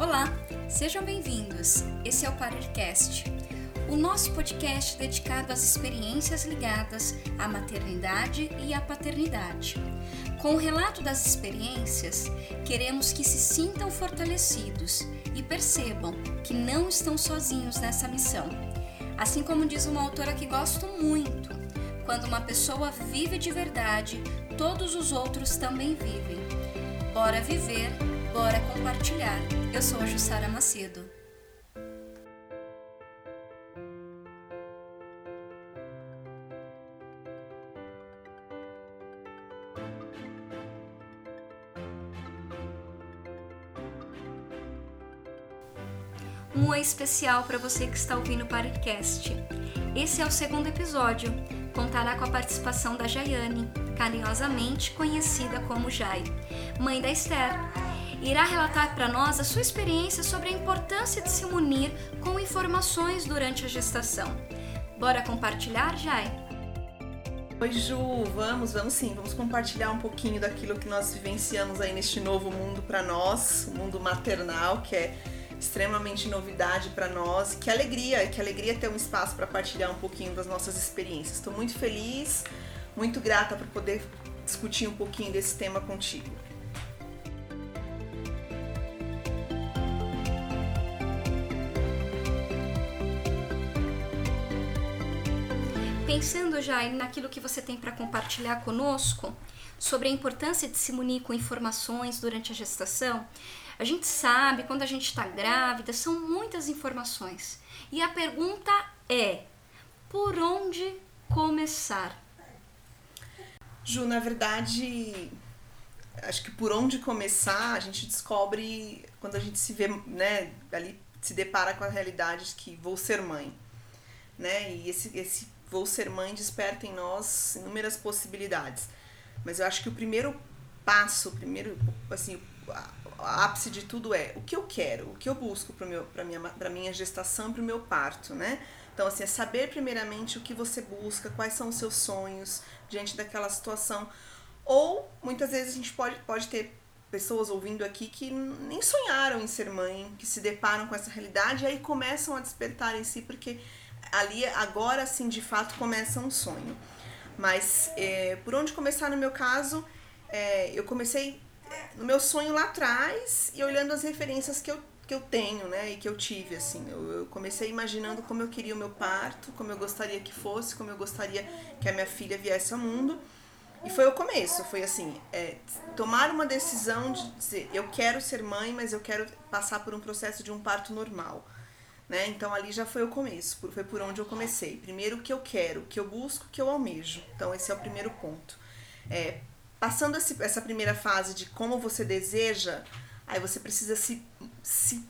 Olá, sejam bem-vindos. Esse é o Parircast, o nosso podcast dedicado às experiências ligadas à maternidade e à paternidade. Com o relato das experiências, queremos que se sintam fortalecidos e percebam que não estão sozinhos nessa missão. Assim como diz uma autora que gosto muito, quando uma pessoa vive de verdade, todos os outros também vivem. Bora viver, bora compartilhar. Eu sou a Jussara Macedo. Um oi especial para você que está ouvindo o podcast. Esse é o segundo episódio. Contará com a participação da Jaiane, carinhosamente conhecida como Jai, mãe da Esther. Irá relatar para nós a sua experiência sobre a importância de se munir com informações durante a gestação. Bora compartilhar, Jai? Oi, Ju, vamos, vamos sim, vamos compartilhar um pouquinho daquilo que nós vivenciamos aí neste novo mundo para nós, o mundo maternal, que é extremamente novidade para nós. Que alegria, que alegria ter um espaço para partilhar um pouquinho das nossas experiências. Estou muito feliz, muito grata por poder discutir um pouquinho desse tema contigo. Naquilo que você tem para compartilhar conosco sobre a importância de se munir com informações durante a gestação, a gente sabe, quando a gente está grávida, são muitas informações. E a pergunta é: por onde começar? Ju, na verdade, acho que por onde começar, a gente descobre quando a gente se vê, né, ali se depara com a realidade de que vou ser mãe, né? E esse esse vou ser mãe desperta em nós inúmeras possibilidades. Mas eu acho que o primeiro passo, o primeiro assim, ápice de tudo é o que eu quero, o que eu busco para minha minha gestação, para o meu parto, né? Então assim, é saber primeiramente o que você busca, quais são os seus sonhos diante daquela situação. Ou muitas vezes a gente pode pode ter pessoas ouvindo aqui que nem sonharam em ser mãe, que se deparam com essa realidade e aí começam a despertar em si porque ali agora sim de fato começa um sonho. Mas é, por onde começar no meu caso, é, eu comecei no meu sonho lá atrás e olhando as referências que eu, que eu tenho, né, e que eu tive, assim. Eu, eu, comecei imaginando como eu queria o meu parto, como eu gostaria que fosse, como eu gostaria que a minha filha viesse ao mundo. E foi o começo, foi assim, é, tomar uma decisão de dizer, eu quero ser mãe, mas eu quero passar por um processo de um parto normal. Né? Então ali já foi o começo, foi por onde eu comecei. Primeiro o que eu quero, o que eu busco, o que eu almejo. Então esse é o primeiro ponto. É, Passando essa primeira fase de como você deseja, aí você precisa se, se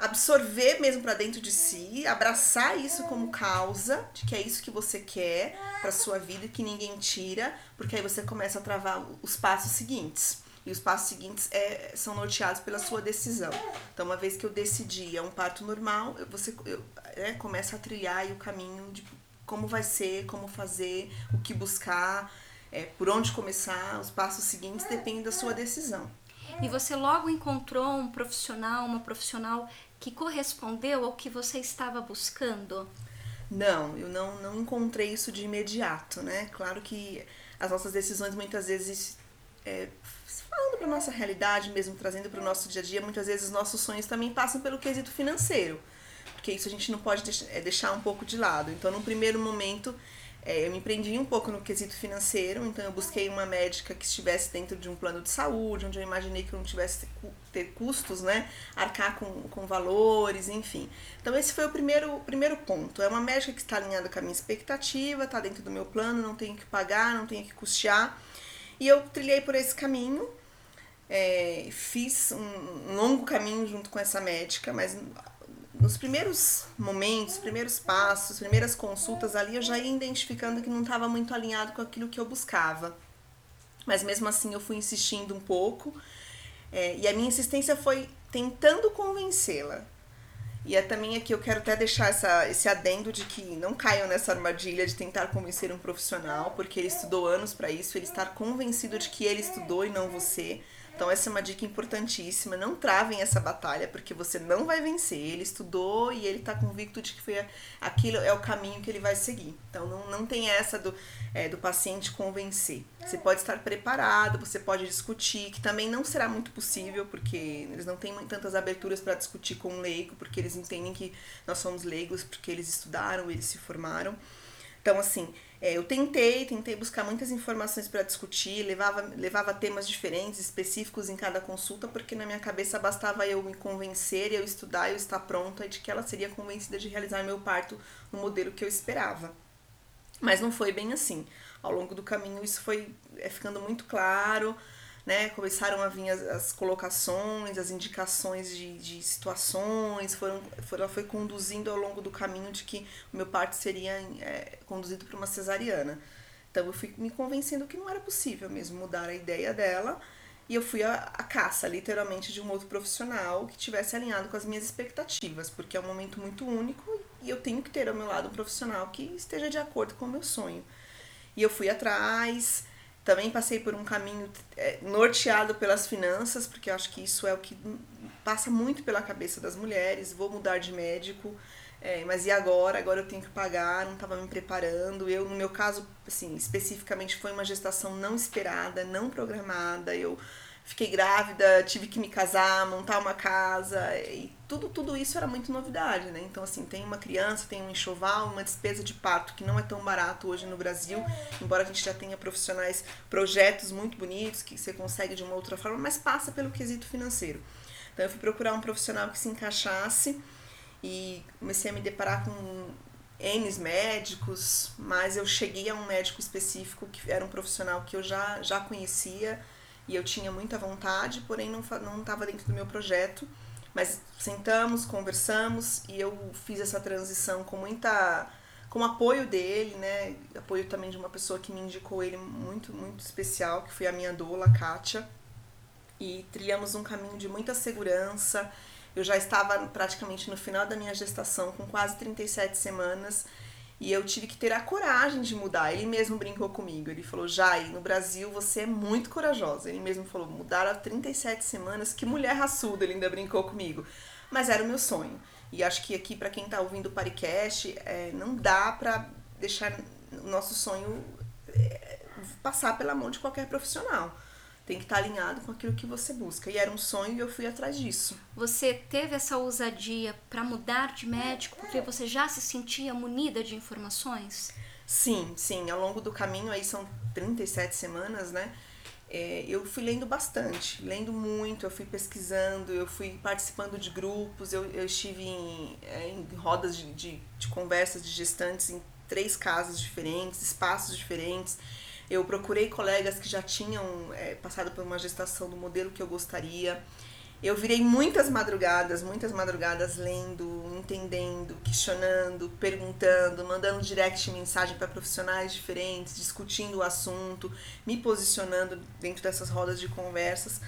absorver mesmo para dentro de si, abraçar isso como causa, de que é isso que você quer para sua vida e que ninguém tira, porque aí você começa a travar os passos seguintes. E os passos seguintes é, são norteados pela sua decisão. Então, uma vez que eu decidi é um parto normal, você eu, é, começa a trilhar o caminho de como vai ser, como fazer, o que buscar é, por onde começar, os passos seguintes dependem da sua decisão. E você logo encontrou um profissional, uma profissional que correspondeu ao que você estava buscando? Não, eu não, não encontrei isso de imediato, né? Claro que as nossas decisões muitas vezes, é, falando para nossa realidade mesmo, trazendo para o nosso dia a dia, muitas vezes nossos sonhos também passam pelo quesito financeiro, porque isso a gente não pode deixar, é, deixar um pouco de lado. Então, num primeiro momento, é, eu me empreendi um pouco no quesito financeiro, então eu busquei uma médica que estivesse dentro de um plano de saúde, onde eu imaginei que eu não tivesse ter custos, né? Arcar com, com valores, enfim. Então esse foi o primeiro, primeiro ponto. É uma médica que está alinhada com a minha expectativa, está dentro do meu plano, não tenho que pagar, não tenho que custear. E eu trilhei por esse caminho. É, fiz um, um longo caminho junto com essa médica, mas nos primeiros momentos, primeiros passos, primeiras consultas ali, eu já ia identificando que não estava muito alinhado com aquilo que eu buscava. Mas mesmo assim eu fui insistindo um pouco. É, e a minha insistência foi tentando convencê-la. E é também aqui eu quero até deixar essa, esse adendo de que não caiam nessa armadilha de tentar convencer um profissional, porque ele estudou anos para isso, ele estar convencido de que ele estudou e não você. Então essa é uma dica importantíssima. Não travem essa batalha, porque você não vai vencer. Ele estudou e ele está convicto de que foi aquilo é o caminho que ele vai seguir. Então não, não tem essa do, é, do paciente convencer. Você pode estar preparado, você pode discutir, que também não será muito possível, porque eles não têm tantas aberturas para discutir com um leigo, porque eles entendem que nós somos leigos, porque eles estudaram, eles se formaram. Então, assim, é, eu tentei, tentei buscar muitas informações para discutir, levava, levava temas diferentes, específicos em cada consulta, porque na minha cabeça bastava eu me convencer, eu estudar, eu estar pronta de que ela seria convencida de realizar meu parto no modelo que eu esperava. Mas não foi bem assim. Ao longo do caminho isso foi é, ficando muito claro, né? Começaram a vir as, as colocações, as indicações de, de situações, foram, foram, ela foi conduzindo ao longo do caminho de que o meu parto seria é, conduzido para uma cesariana. Então eu fui me convencendo que não era possível mesmo mudar a ideia dela. E eu fui à, caça, literalmente, de um outro profissional que tivesse alinhado com as minhas expectativas, porque é um momento muito único e eu tenho que ter ao meu lado um profissional que esteja de acordo com o meu sonho. E eu fui atrás, também passei por um caminho é, norteado pelas finanças, porque eu acho que isso é o que passa muito pela cabeça das mulheres. Vou mudar de médico, é, mas e agora? Agora eu tenho que pagar, não estava me preparando. Eu, no meu caso, assim, especificamente, foi uma gestação não esperada, não programada. Eu fiquei grávida, tive que me casar, montar uma casa e tudo tudo isso era muito novidade, né? Então assim, tem uma criança, tem um enxoval, uma despesa de parto que não é tão barato hoje no Brasil, embora a gente já tenha profissionais, projetos muito bonitos que você consegue de uma outra forma, mas passa pelo quesito financeiro. Então eu fui procurar um profissional que se encaixasse e comecei a me deparar com N médicos, mas eu cheguei a um médico específico que era um profissional que eu já, já conhecia, e eu tinha muita vontade, porém não não estava dentro do meu projeto. Mas sentamos, conversamos e eu fiz essa transição com muita com apoio dele, né? Apoio também de uma pessoa que me indicou ele muito muito especial, que foi a minha doula, Kátia. E trilhamos um caminho de muita segurança. Eu já estava praticamente no final da minha gestação, com quase 37 semanas, e eu tive que ter a coragem de mudar. Ele mesmo brincou comigo. Ele falou: Jai, no Brasil você é muito corajosa. Ele mesmo falou: mudar a 37 semanas, que mulher raçuda. Ele ainda brincou comigo. Mas era o meu sonho. E acho que aqui, para quem está ouvindo o Paricast, é, não dá para deixar o nosso sonho é, passar pela mão de qualquer profissional tem que estar alinhado com aquilo que você busca. E era um sonho e eu fui atrás disso. Você teve essa ousadia para mudar de médico porque você já se sentia munida de informações? Sim, sim. Ao longo do caminho, aí são 37 semanas, né? É, eu fui lendo bastante, lendo muito, eu fui pesquisando, eu fui participando de grupos, eu, eu estive em, é, em rodas de, de, de conversas de gestantes em três casas diferentes, espaços diferentes. Eu procurei colegas que já tinham é, passado por uma gestação do modelo que eu gostaria. Eu virei muitas madrugadas, muitas madrugadas lendo, entendendo, questionando, perguntando, mandando direct mensagem para profissionais diferentes, discutindo o assunto, me posicionando dentro dessas rodas de conversas,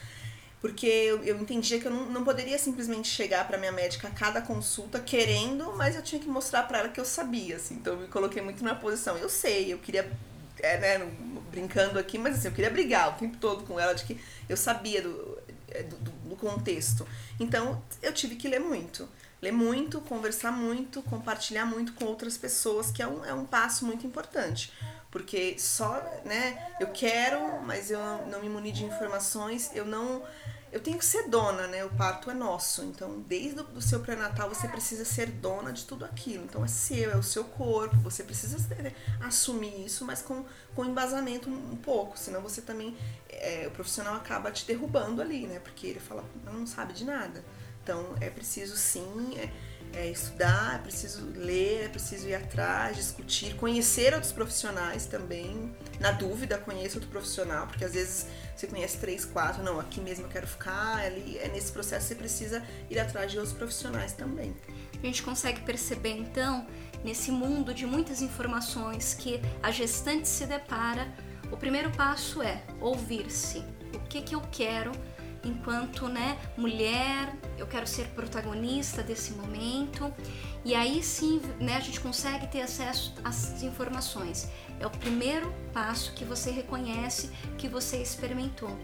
porque eu, eu entendia que eu não, não poderia simplesmente chegar para minha médica a cada consulta querendo, mas eu tinha que mostrar para ela que eu sabia, assim. Então eu me coloquei muito na posição. Eu sei, eu queria é, né, brincando aqui, mas assim, eu queria brigar o tempo todo com ela de que eu sabia do, é, do, do contexto. Então, eu tive que ler muito. Ler muito, conversar muito, compartilhar muito com outras pessoas, que é um, é um passo muito importante. Porque só, né, eu quero, mas eu não me muni de informações, eu não eu tenho que ser dona, né? O parto é nosso. Então, desde o seu pré-natal, você precisa ser dona de tudo aquilo. Então, é seu, é o seu corpo. Você precisa né, assumir isso, mas com, com embasamento um, pouco. Senão, você também. É, o profissional acaba te derrubando ali, né? Porque ele fala, não sabe de nada. Então, é preciso sim. É, é estudar, é preciso ler, é preciso ir atrás, discutir, conhecer outros profissionais também. Na dúvida, conheça outro profissional, porque às vezes você conhece três, quatro, não, aqui mesmo eu quero ficar, ali é nesse processo você precisa ir atrás de outros profissionais também. A gente consegue perceber então, nesse mundo de muitas informações que a gestante se depara, o primeiro passo é ouvir-se. O que que eu quero? Enquanto né, mulher, eu quero ser protagonista desse momento. E aí sim né, a gente consegue ter acesso às informações. É o primeiro passo que você reconhece que você experimentou.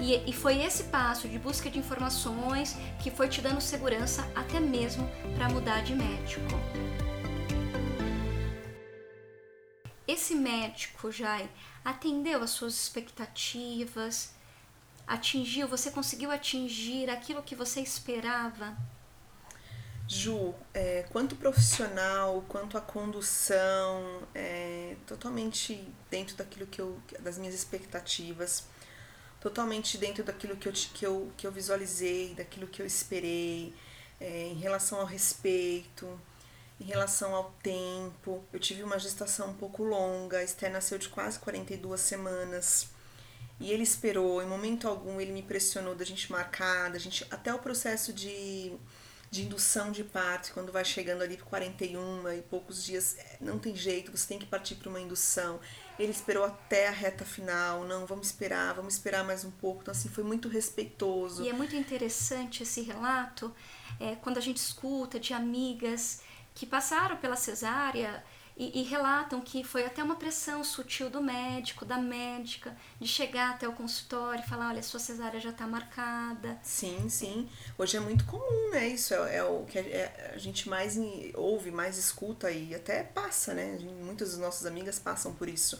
E, e foi esse passo de busca de informações que foi te dando segurança até mesmo para mudar de médico. Esse médico, Jai, atendeu às suas expectativas? Atingiu, você conseguiu atingir aquilo que você esperava? Ju, é, quanto profissional, quanto a condução, é, totalmente dentro daquilo que eu, das minhas expectativas, totalmente dentro daquilo que eu, que eu, que eu visualizei, daquilo que eu esperei, é, em relação ao respeito, em relação ao tempo. Eu tive uma gestação um pouco longa, a Esther nasceu de quase 42 semanas. E ele esperou, em momento algum ele me pressionou da gente marcar, da gente até o processo de de indução de parto, quando vai chegando ali para 41 e poucos dias, é, não tem jeito, você tem que partir para uma indução. Ele esperou até a reta final, não, vamos esperar, vamos esperar mais um pouco. Então, assim, foi muito respeitoso. E é muito interessante esse relato, é, quando a gente escuta de amigas que passaram pela cesárea e, e, relatam que foi até uma pressão sutil do médico, da médica, de chegar até o consultório e falar, olha, sua cesárea já está marcada. Sim, sim. Hoje é muito comum, né? Isso é, é o que a, é, a, gente mais ouve, mais escuta e até passa, né? Muitas das nossas amigas passam por isso.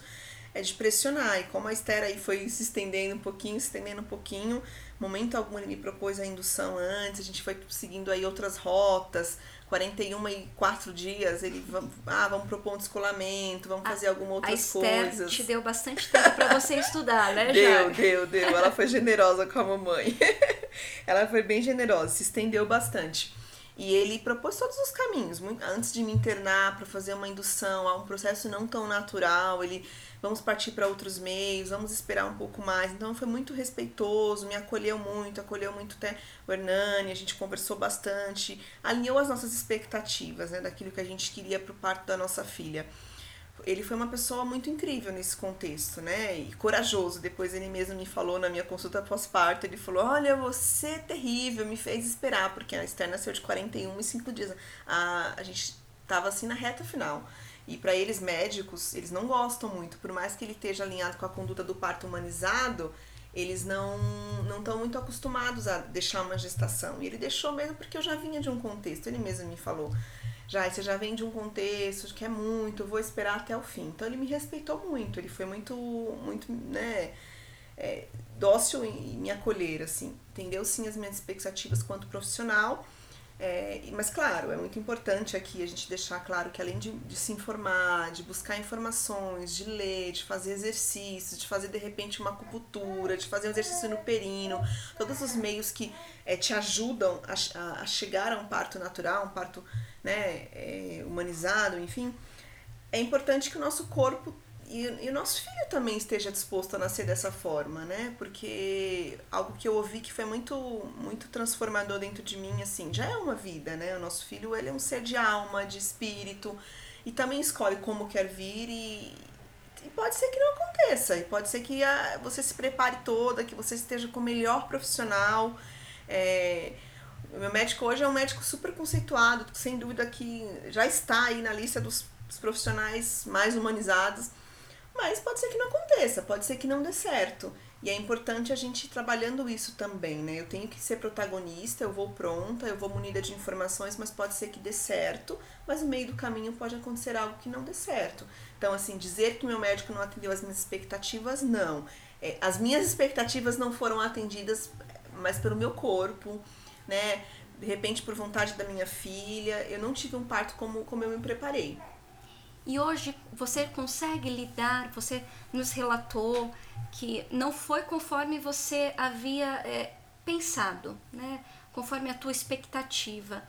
É de pressionar. E como a Esther aí foi se estendendo um pouquinho, se estendendo um pouquinho, momento algum ele me propôs a indução antes, a gente foi seguindo aí outras rotas 41 e 4 dias, ele ah, vamos propor um descolamento, vamos fazer alguma outras a coisas. te deu bastante tempo para você estudar, né, Deu, deu, deu. Ela foi generosa com a mamãe. Ela foi bem generosa, se estendeu bastante. E ele propôs todos os caminhos. Antes de me internar para fazer uma indução a um processo não tão natural, ele vamos partir para outros meios, vamos esperar um pouco mais. Então foi muito respeitoso, me acolheu muito, acolheu muito até o Hernani, a gente conversou bastante, alinhou as nossas expectativas, né, daquilo que a gente queria para o parto da nossa filha. Ele foi uma pessoa muito incrível nesse contexto, né? E corajoso. Depois ele mesmo me falou na minha consulta pós-parto, ele falou: "Olha, você é terrível, me fez esperar, porque a Esther nasceu de 41 e 5 dias. A, a gente tava assim na reta final. E para eles médicos, eles não gostam muito, por mais que ele esteja alinhado com a conduta do parto humanizado, eles não não estão muito acostumados a deixar uma gestação. E ele deixou mesmo porque eu já vinha de um contexto, ele mesmo me falou. Já, você já vem de um contexto que é muito, vou esperar até o fim. Então ele me respeitou muito, ele foi muito, muito, né, é, dócil em me acolher, assim. Entendeu sim as minhas expectativas quanto profissional é, mas, claro, é muito importante aqui a gente deixar claro que além de, de, se informar, de buscar informações, de ler, de fazer exercícios, de fazer de repente uma acupuntura, de fazer um exercício no perino, todos os meios que é, te ajudam a, a, a, chegar a um parto natural, um parto né, é, humanizado, enfim, é importante que o nosso corpo e, e, o nosso filho também esteja disposto a nascer dessa forma, né? Porque algo que eu ouvi que foi muito muito transformador dentro de mim, assim, já é uma vida, né? O nosso filho, ele é um ser de alma, de espírito, e também escolhe como quer vir e, e pode ser que não aconteça, e pode ser que a, você se prepare toda, que você esteja com o melhor profissional. É, o meu médico hoje é um médico super conceituado, sem dúvida que já está aí na lista dos, dos profissionais mais humanizados mas pode ser que não aconteça, pode ser que não dê certo. E é importante a gente ir trabalhando isso também, né? Eu tenho que ser protagonista, eu vou pronta, eu vou munida de informações, mas pode ser que dê certo, mas no meio do caminho pode acontecer algo que não dê certo. Então, assim, dizer que meu médico não atendeu as minhas expectativas, não. É, as minhas expectativas não foram atendidas, mas pelo meu corpo, né? De repente, por vontade da minha filha, eu não tive um parto como, como eu me preparei. E hoje você consegue lidar, você nos relatou que não foi conforme você havia é, pensado, né? conforme a tua expectativa.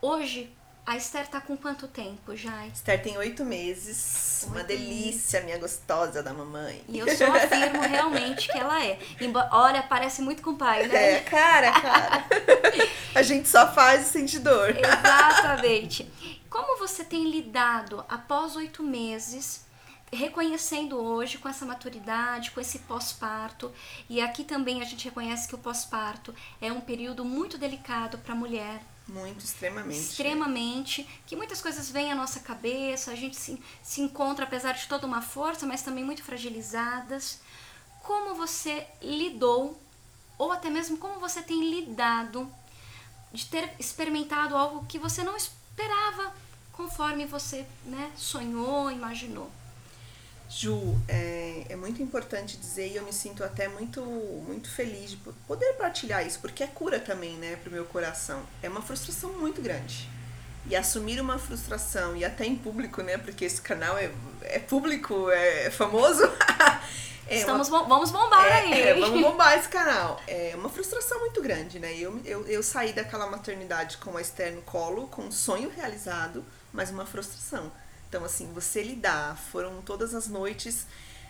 Hoje, a Esther está com quanto tempo já? Esther tem oito meses. Oito uma delícia, minha gostosa da mamãe. E eu só afirmo realmente que ela é. Embora, olha, parece muito com o pai, né? É, cara, cara. a gente só faz e sente dor. Exatamente. Como você tem lidado após oito meses, reconhecendo hoje com essa maturidade, com esse pós-parto? E aqui também a gente reconhece que o pós-parto é um período muito delicado para a mulher. Muito, extremamente. Extremamente. Que muitas coisas vêm à nossa cabeça, a gente se, se encontra, apesar de toda uma força, mas também muito fragilizadas. Como você lidou ou até mesmo como você tem lidado de ter experimentado algo que você não esperava conforme você né, sonhou, imaginou. Ju, é, é, muito importante dizer e eu me sinto até muito, muito feliz de poder partilhar isso, porque é cura também, né, pro meu coração. É uma frustração muito grande. E assumir uma frustração, e até em público, né, porque esse canal é, é público, é famoso. é Estamos, uma, vamos bombar é, aí. É, vamos bombar esse canal. É uma frustração muito grande, né? Eu, eu, eu saí daquela maternidade com a Esther no colo, com um sonho realizado, mas uma frustração. Então, assim, você lidar, foram todas as noites,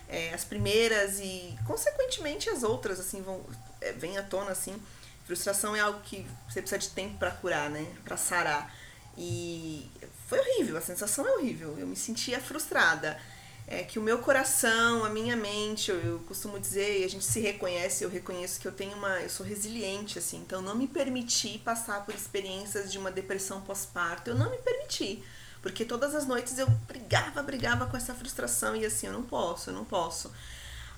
é, as primeiras e, consequentemente, as outras, assim, vão, é, vem à tona, assim. Frustração é algo que você precisa de tempo para curar, né? Para sarar. E foi horrível, a sensação é horrível. Eu me sentia frustrada. É que o meu coração, a minha mente, eu, eu costumo dizer, e a gente se reconhece, eu reconheço que eu tenho uma, eu sou resiliente assim, então não me permiti passar por experiências de uma depressão pós-parto, eu não me permiti. Porque todas as noites eu brigava, brigava com essa frustração e assim, eu não posso, eu não posso.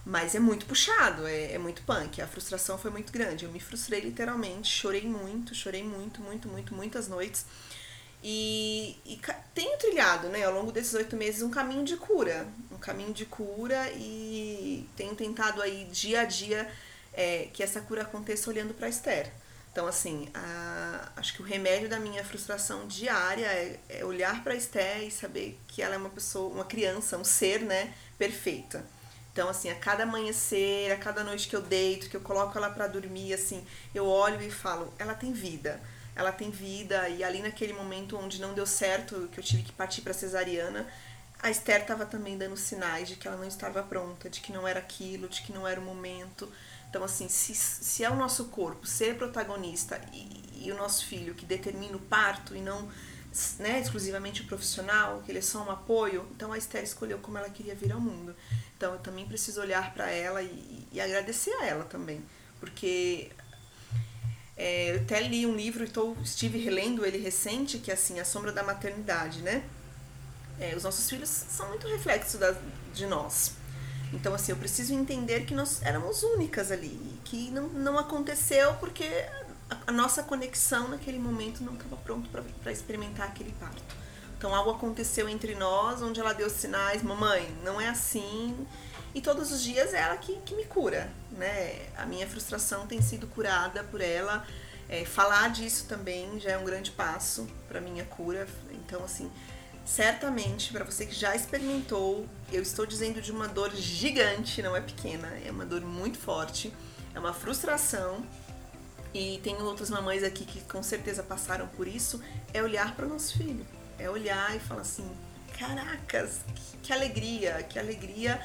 Mas é muito puxado, é, é muito punk. A frustração foi muito grande. Eu me frustrei literalmente, chorei muito, chorei muito, muito, muito, muitas noites. E, e tenho trilhado, né, ao longo desses oito meses, um caminho de cura. Um caminho de cura e tenho tentado aí dia a dia é, que essa cura aconteça olhando para Esther. Então, assim, a, acho que o remédio da minha frustração diária é, é olhar para Esté e saber que ela é uma pessoa, uma criança, um ser, né, perfeita. Então, assim, a cada amanhecer, a cada noite que eu deito, que eu coloco ela para dormir, assim, eu olho e falo, ela tem vida. Ela tem vida. E ali naquele momento onde não deu certo, que eu tive que partir para cesariana, a Esther estava também dando sinais de que ela não estava pronta, de que não era aquilo, de que não era o momento. Então, assim, se, se é o nosso corpo ser protagonista e, e o nosso filho que determina o parto e não né, exclusivamente o profissional, que ele é só um apoio, então a Esther escolheu como ela queria vir ao mundo. Então eu também preciso olhar para ela e, e, agradecer a ela também, porque é, eu até li um livro e tô, estive relendo ele recente, que é assim, A Sombra da Maternidade, né? É, os nossos filhos são muito reflexo da, de nós. Então, assim, eu preciso entender que nós éramos únicas ali, que não, não aconteceu porque a, a nossa conexão naquele momento não estava pronto para experimentar aquele parto. Então, algo aconteceu entre nós, onde ela deu sinais, mamãe, não é assim. E todos os dias é ela que, que me cura, né? A minha frustração tem sido curada por ela. É, falar disso também já é um grande passo para minha cura. Então, assim, certamente, para você que já experimentou, eu estou dizendo de uma dor gigante, não é pequena, é uma dor muito forte, é uma frustração. E tem outras mamães aqui que com certeza passaram por isso, é olhar para o nosso filho, é olhar e falar assim: "Caracas, que, que alegria, que alegria!"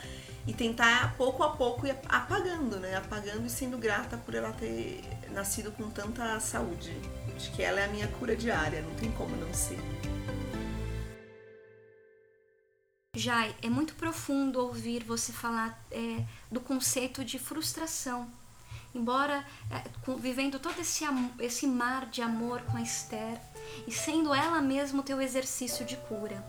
E tentar pouco a pouco ir apagando, né? Apagando e sendo grata por ela ter nascido com tanta saúde. Acho que ela é a minha cura diária, não tem como não ser. Jai, é muito profundo ouvir você falar é, do conceito de frustração. Embora é, vivendo todo esse, esse mar de amor com a Esther e sendo ela mesma o teu exercício de cura.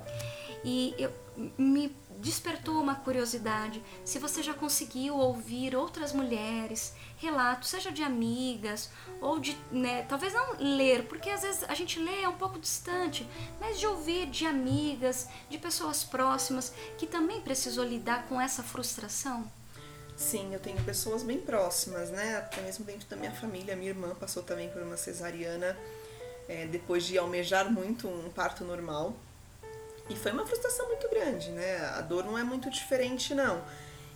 E eu, me despertou uma curiosidade se você já conseguiu ouvir outras mulheres, relatos, seja de amigas ou de, né, talvez não ler, porque às vezes a gente lê é um pouco distante, mas de ouvir de amigas, de pessoas próximas que também precisou lidar com essa frustração. Sim, eu tenho pessoas bem próximas, né? Até mesmo dentro da minha família. Minha irmã passou também por uma cesariana é, depois de almejar muito um parto normal. E foi uma frustração muito grande, né? A dor não é muito diferente, não.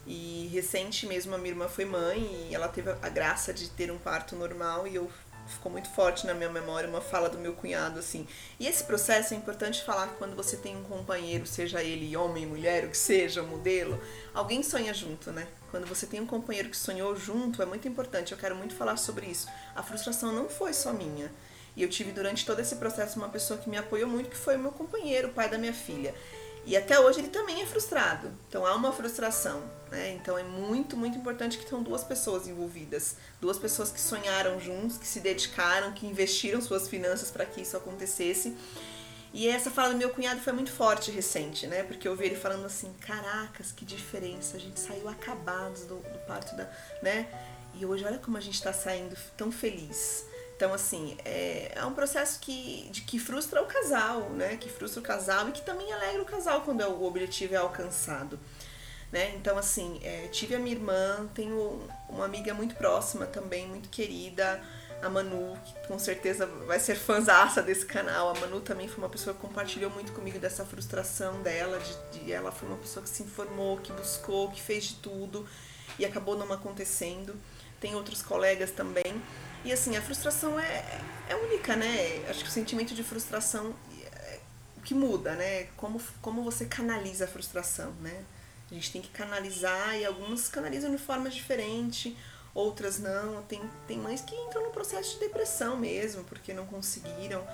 E recente mesmo a minha irmã foi mãe e ela teve a graça de ter um parto normal e eu ficou muito forte na minha memória uma fala do meu cunhado assim. E esse processo é importante falar que quando você tem um companheiro, seja ele homem, mulher, o que seja, modelo, alguém sonha junto, né? Quando você tem um companheiro que sonhou junto, é muito importante. Eu quero muito falar sobre isso. A frustração não foi só minha. E eu tive durante todo esse processo uma pessoa que me apoiou muito, que foi o meu companheiro, o pai da minha filha. E até hoje ele também é frustrado. Então há uma frustração. Né? Então é muito, muito importante que tenham duas pessoas envolvidas. Duas pessoas que sonharam juntos, que se dedicaram, que investiram suas finanças para que isso acontecesse. E essa fala do meu cunhado foi muito forte recente, né? Porque eu vi ele falando assim, caracas, que diferença, a gente saiu acabados do, do parto da. né? e hoje olha como a gente está saindo tão feliz. Então, assim, é, é um processo que, de, que frustra o casal, né? Que frustra o casal e que também alegra o casal quando é, o objetivo é alcançado. Né? Então, assim, é, tive a minha irmã, tenho uma amiga muito próxima também, muito querida, a Manu, que com certeza vai ser fãzaça desse canal. A Manu também foi uma pessoa que compartilhou muito comigo dessa frustração dela, de, de ela foi uma pessoa que se informou, que buscou, que fez de tudo e acabou não acontecendo. Tem outros colegas também. E assim, a frustração é, é única, né? Acho que o sentimento de frustração é o que muda, né? Como, como você canaliza a frustração, né? A gente tem que canalizar e algumas canalizam de forma diferente, outras não. Tem, tem mães que entram no processo de depressão mesmo, porque não conseguiram.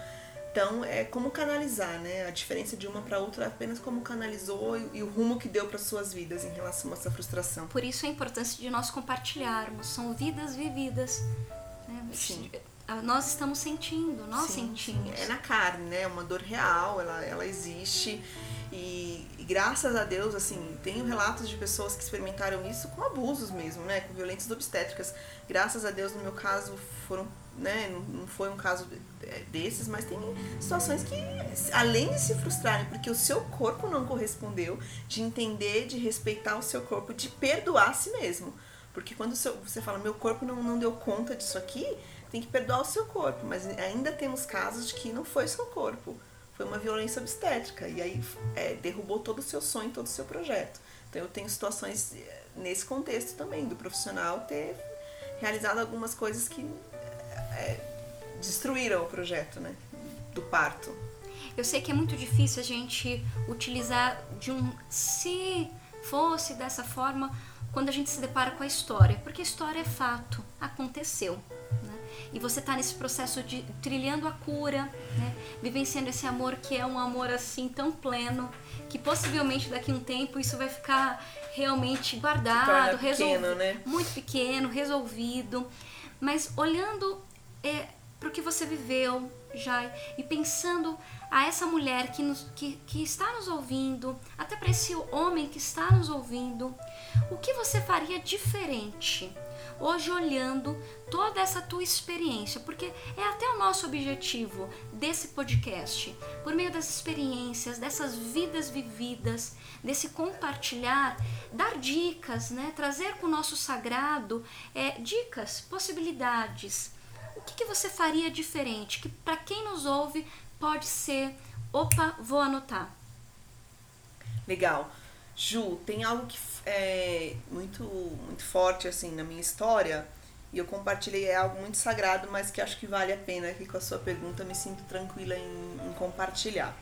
Então, é como canalizar, né? A diferença de uma para outra é apenas como canalizou e, e o rumo que deu para suas vidas em relação a essa frustração. Por isso a importância de nós compartilharmos. São vidas vividas. Né? Sim. Nós estamos sentindo, nós sim, sentimos. Sim. É na carne, né? É uma dor real, ela, ela existe. E, e, graças a Deus, assim, tenho relatos de pessoas que experimentaram isso com abusos mesmo, né? Com violências obstétricas. Graças a Deus, no meu caso, foram, né? Não foi um caso desses, mas tem situações que, além de se frustrarem, porque o seu corpo não correspondeu, de entender, de respeitar o seu corpo, de perdoar a si mesmo. Porque quando você fala, meu corpo não, não deu conta disso aqui, tem que perdoar o seu corpo. Mas ainda temos casos de que não foi seu corpo foi uma violência obstétrica. E aí é, derrubou todo o seu sonho, todo o seu projeto. Então eu tenho situações é, nesse contexto também, do profissional ter realizado algumas coisas que é, destruíram o projeto, né? Do parto. Eu sei que é muito difícil a gente utilizar de um se fosse dessa forma quando a gente se depara com a história, porque a história é fato, aconteceu e você está nesse processo de trilhando a cura, né? vivenciando esse amor que é um amor assim tão pleno, que possivelmente daqui a um tempo isso vai ficar realmente guardado, resolvido, né? muito pequeno, resolvido. Mas olhando é, para o que você viveu, Jai, e pensando a essa mulher que, nos, que, que está nos ouvindo, até para esse homem que está nos ouvindo, o que você faria diferente? hoje olhando toda essa tua experiência, porque é até o nosso objetivo desse podcast, por meio das experiências, dessas vidas vividas, desse compartilhar, dar dicas, né? trazer com o nosso sagrado é, dicas, possibilidades. O que, que você faria diferente? Que para quem nos ouve pode ser, opa, vou anotar. Legal. Ju, tem algo que é muito, muito forte assim na minha história e eu compartilhei é algo muito sagrado, mas que acho que vale a pena aqui com a sua pergunta, me sinto tranquila em, em compartilhar.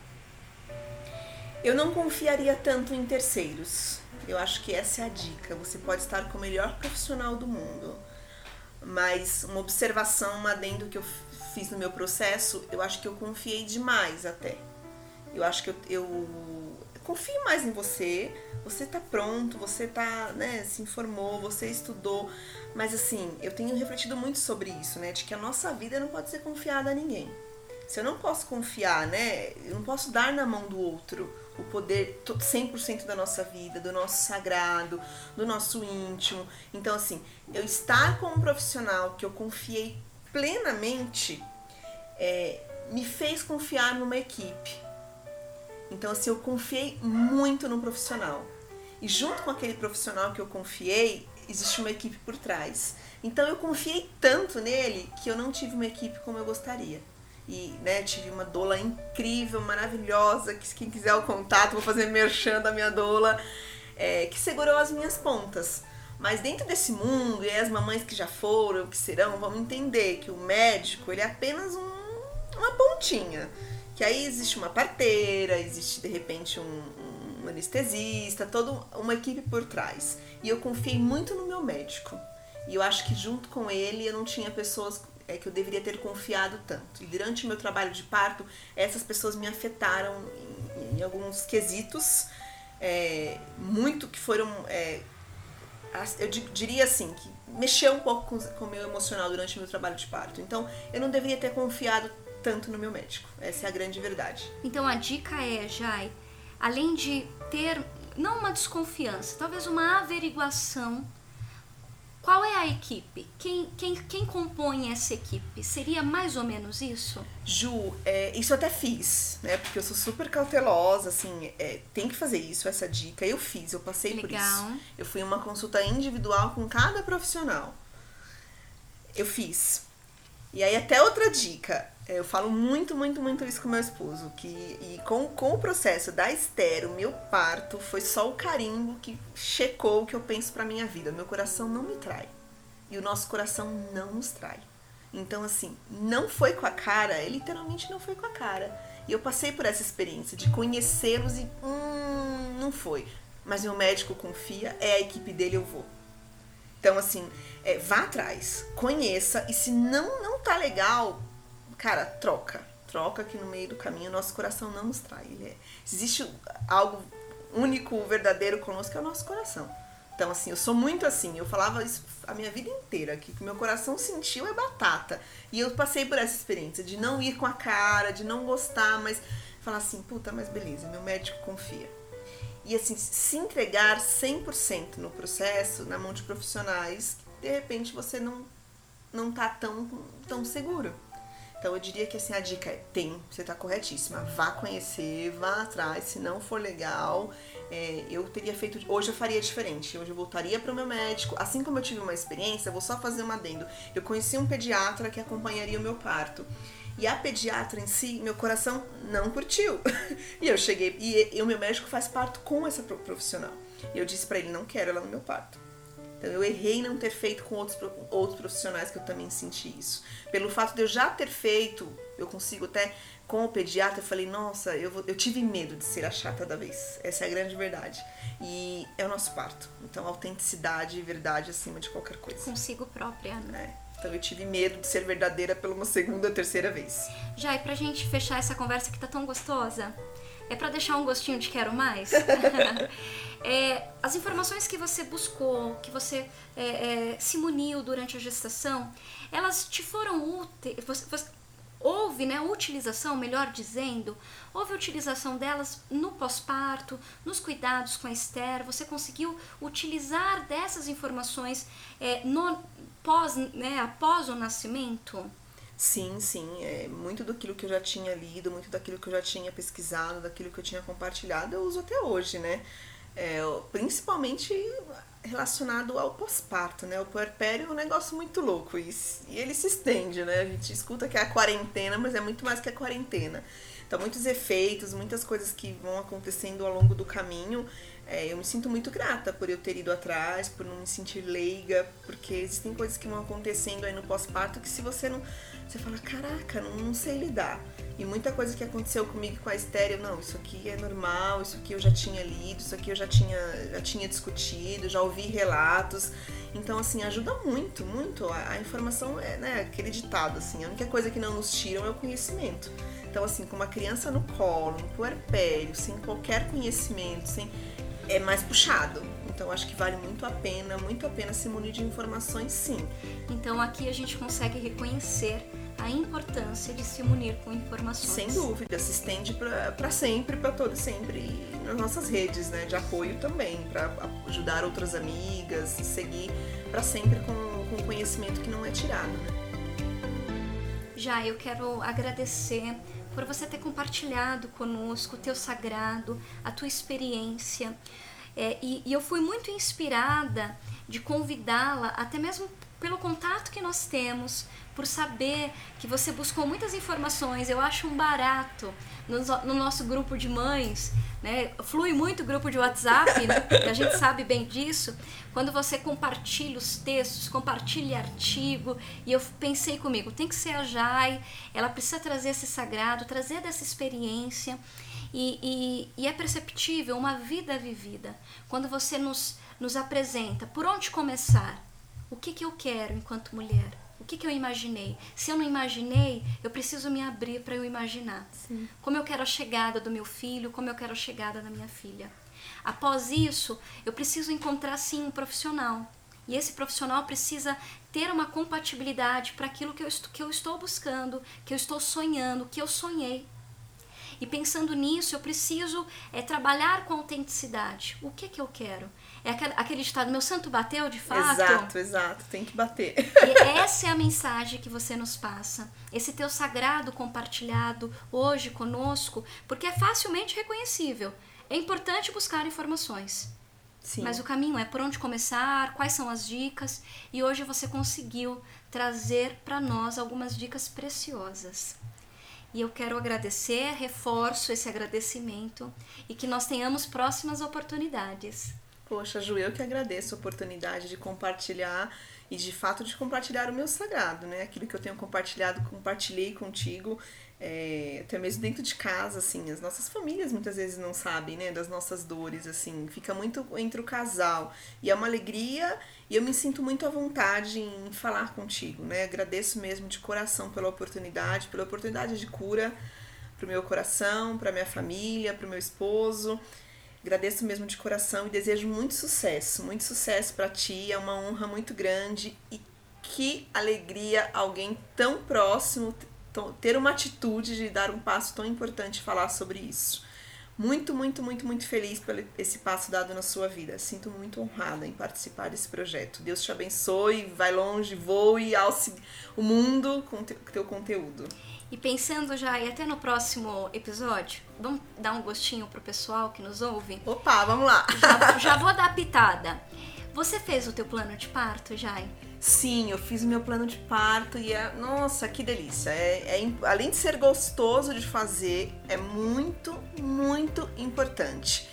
Eu não confiaria tanto em terceiros. Eu acho que essa é a dica. Você pode estar com o melhor profissional do mundo, mas uma observação, uma adendo que eu fiz no meu processo, eu acho que eu confiei demais até. Eu acho que eu, eu confie mais em você. Você tá pronto, você tá, né, se informou, você estudou. Mas assim, eu tenho refletido muito sobre isso, né? De que a nossa vida não pode ser confiada a ninguém. Se eu não posso confiar, né? Eu não posso dar na mão do outro o poder 100% da nossa vida, do nosso sagrado, do nosso íntimo. Então, assim, eu estar com um profissional que eu confiei plenamente é, me fez confiar numa equipe então, assim, eu confiei muito no profissional. E junto com aquele profissional que eu confiei, existe uma equipe por trás. Então, eu confiei tanto nele que eu não tive uma equipe como eu gostaria. E, né, tive uma doula incrível, maravilhosa, que quem quiser o contato, vou fazer merchan da minha doula, é, que segurou as minhas pontas. Mas dentro desse mundo, e as mamães que já foram, que serão, vão entender que o médico, ele é apenas um, uma pontinha. Que aí existe uma parteira, existe de repente um, um anestesista, toda uma equipe por trás. E eu confiei muito no meu médico. E eu acho que junto com ele eu não tinha pessoas é, que eu deveria ter confiado tanto. E durante o meu trabalho de parto, essas pessoas me afetaram em, em alguns quesitos, é, muito que foram. É, eu diria assim, que mexeu um pouco com, o meu emocional durante o meu trabalho de parto. Então, eu não deveria ter confiado tanto no meu médico. Essa é a grande verdade. Então a dica é, Jai, além de ter não uma desconfiança, talvez uma averiguação, Qual é a equipe? Quem, quem, quem compõe essa equipe? Seria mais ou menos isso? Ju, é, isso eu até fiz, né? Porque eu sou super cautelosa, assim, é, tem que fazer isso, essa dica. Eu fiz, eu passei Legal. por isso. Eu fui uma consulta individual com cada profissional. Eu fiz. E aí até outra dica. É, eu falo muito, muito, muito isso com meu esposo. Que, e com, com o processo da Esther, o meu parto, foi só o carimbo que checou o que eu penso pra minha vida. Meu coração não me trai. E o nosso coração não nos trai. Então, assim, não foi com a cara, é, literalmente não foi com a cara. E eu passei por essa experiência de conhecê-los e. Hum, não foi. Mas meu médico confia, é a equipe dele, eu vou. Então, assim, é, vá atrás, conheça, e se não, não tá legal, cara, troca. Troca que no meio do caminho nosso coração não nos trai. É, existe algo único, verdadeiro conosco, é o nosso coração. Então, assim, eu sou muito assim. Eu falava isso a minha vida inteira, que o que meu coração sentiu é batata. E eu passei por essa experiência de não ir com a cara, de não gostar, mas falar assim, puta, mas beleza, meu médico confia. E assim, se entregar 100% no processo, na mão de profissionais, de repente você não, não tá tão, tão seguro. Então eu diria que assim, a dica é tem, você tá corretíssima. Vá conhecer, vá atrás, se não for legal, é, eu teria feito. Hoje eu faria diferente. Hoje eu voltaria para o meu médico. Assim como eu tive uma experiência, vou só fazer um adendo. Eu conheci um pediatra que acompanharia o meu parto. E a pediatra em si, meu coração não curtiu. e eu cheguei, e, e o meu médico faz parto com essa profissional. E eu disse para ele: não quero ela no meu parto. Então eu errei em não ter feito com outros, outros profissionais que eu também senti isso. Pelo fato de eu já ter feito, eu consigo até com o pediatra, eu falei, nossa, eu, vou, eu tive medo de ser a chata da vez. Essa é a grande verdade. E é o nosso parto. Então, autenticidade e verdade acima de qualquer coisa. Consigo própria, né? É. Então eu tive medo de ser verdadeira pela uma segunda ou terceira vez. Já, e pra gente fechar essa conversa que tá tão gostosa, é para deixar um gostinho de quero mais? é, as informações que você buscou, que você é, é, se muniu durante a gestação, elas te foram úteis? Houve né, utilização, melhor dizendo, houve utilização delas no pós-parto, nos cuidados com a Esther, você conseguiu utilizar dessas informações é, no, pós, né, após o nascimento? Sim, sim. É, muito daquilo que eu já tinha lido, muito daquilo que eu já tinha pesquisado, daquilo que eu tinha compartilhado, eu uso até hoje, né? É, principalmente relacionado ao pós-parto, né? O puerpério é um negócio muito louco e, e ele se estende, né? A gente escuta que é a quarentena, mas é muito mais que a quarentena. Então, muitos efeitos, muitas coisas que vão acontecendo ao longo do caminho. É, eu me sinto muito grata por eu ter ido atrás, por não me sentir leiga, porque existem coisas que vão acontecendo aí no pós-parto que se você não você fala, caraca, não, não sei lidar. E muita coisa que aconteceu comigo com a estéreo, não, isso aqui é normal, isso aqui eu já tinha lido, isso aqui eu já tinha, já tinha discutido, já ouvi relatos. Então, assim, ajuda muito, muito. A, a informação é, né, aquele ditado, assim, a única coisa que não nos tiram é o conhecimento. Então, assim, com uma criança no colo, no puerpério, sem qualquer conhecimento, sem é mais puxado. Então acho que vale muito a pena, muito a pena se munir de informações sim. Então aqui a gente consegue reconhecer a importância de se munir com informações. Sem dúvida, se estende para sempre, para todo sempre e nas nossas redes, né, de apoio também, para ajudar outras amigas, seguir para sempre com, com conhecimento que não é tirado, né? Já eu quero agradecer por você ter compartilhado conosco o teu sagrado, a tua experiência. É, e, e eu fui muito inspirada de convidá-la, até mesmo pelo contato que nós temos, por saber que você buscou muitas informações. Eu acho um barato no, no nosso grupo de mães, né? Flui muito o grupo de WhatsApp, né? a gente sabe bem disso. Quando você compartilha os textos, compartilha artigo, e eu pensei comigo, tem que ser a Jai, ela precisa trazer esse sagrado, trazer dessa experiência. E, e, e, é perceptível uma vida vivida. Quando você nos, nos apresenta por onde começar, o que, que eu quero enquanto mulher, o que, que eu imaginei. Se eu não imaginei, eu preciso me abrir para eu imaginar. Sim. Como eu quero a chegada do meu filho, como eu quero a chegada da minha filha. Após isso, eu preciso encontrar sim um profissional. E esse profissional precisa ter uma compatibilidade para aquilo que eu, que eu estou buscando, que eu estou sonhando, que eu sonhei. E pensando nisso, eu preciso é, trabalhar com autenticidade. O que que eu quero? É aquele, aquele estado, meu santo bateu de fato? Exato, exato, tem que bater. E essa é a mensagem que você nos passa. Esse teu sagrado compartilhado hoje conosco, porque é facilmente reconhecível. É importante buscar informações. Sim. Mas o caminho é por onde começar, quais são as dicas, e hoje você conseguiu trazer para nós algumas dicas preciosas. E eu quero agradecer, reforço esse agradecimento e que nós tenhamos próximas oportunidades. Poxa, Ju, eu que agradeço a oportunidade de compartilhar e de fato de compartilhar o meu sagrado, né? Aquilo que eu tenho compartilhado, compartilhei contigo, é, até mesmo dentro de casa, assim, as nossas famílias muitas vezes não sabem, né, das nossas dores, assim, fica muito entre o casal e é uma alegria e eu me sinto muito à vontade em falar contigo, né? Agradeço mesmo de coração pela oportunidade, pela oportunidade de cura pro meu coração, para minha família, pro meu esposo. Agradeço mesmo de coração e desejo muito sucesso, muito sucesso para ti. É uma honra muito grande e que alegria alguém tão próximo ter uma atitude de dar um passo tão importante e falar sobre isso. Muito, muito, muito, muito feliz por esse passo dado na sua vida. Sinto muito honrada em participar desse projeto. Deus te abençoe, vai longe, voe, alce o mundo com teu conteúdo. E pensando já e até no próximo episódio, vamos dar um gostinho pro pessoal que nos ouve? Opa, vamos lá. Já, já vou dar a pitada. Você fez o teu plano de parto, Jai? Sim, eu fiz o meu plano de parto e é. Nossa, que delícia! É, é, além de ser gostoso de fazer, é muito, muito importante.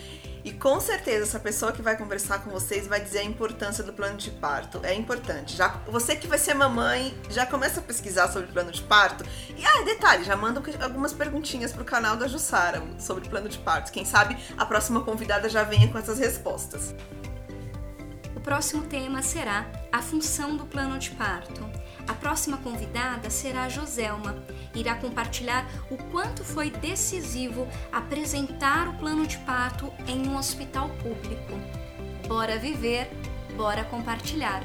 E com certeza essa pessoa que vai conversar com vocês vai dizer a importância do plano de parto. É importante. Já você que vai ser mamãe, já começa a pesquisar sobre plano de parto. E ah, detalhe, já manda algumas perguntinhas pro canal da Jussara sobre plano de parto. Quem sabe a próxima convidada já venha com essas respostas. O próximo tema será a função do plano de parto. A próxima convidada será a Joselma. Irá compartilhar o quanto foi decisivo apresentar o plano de parto em um hospital público. Bora viver, bora compartilhar.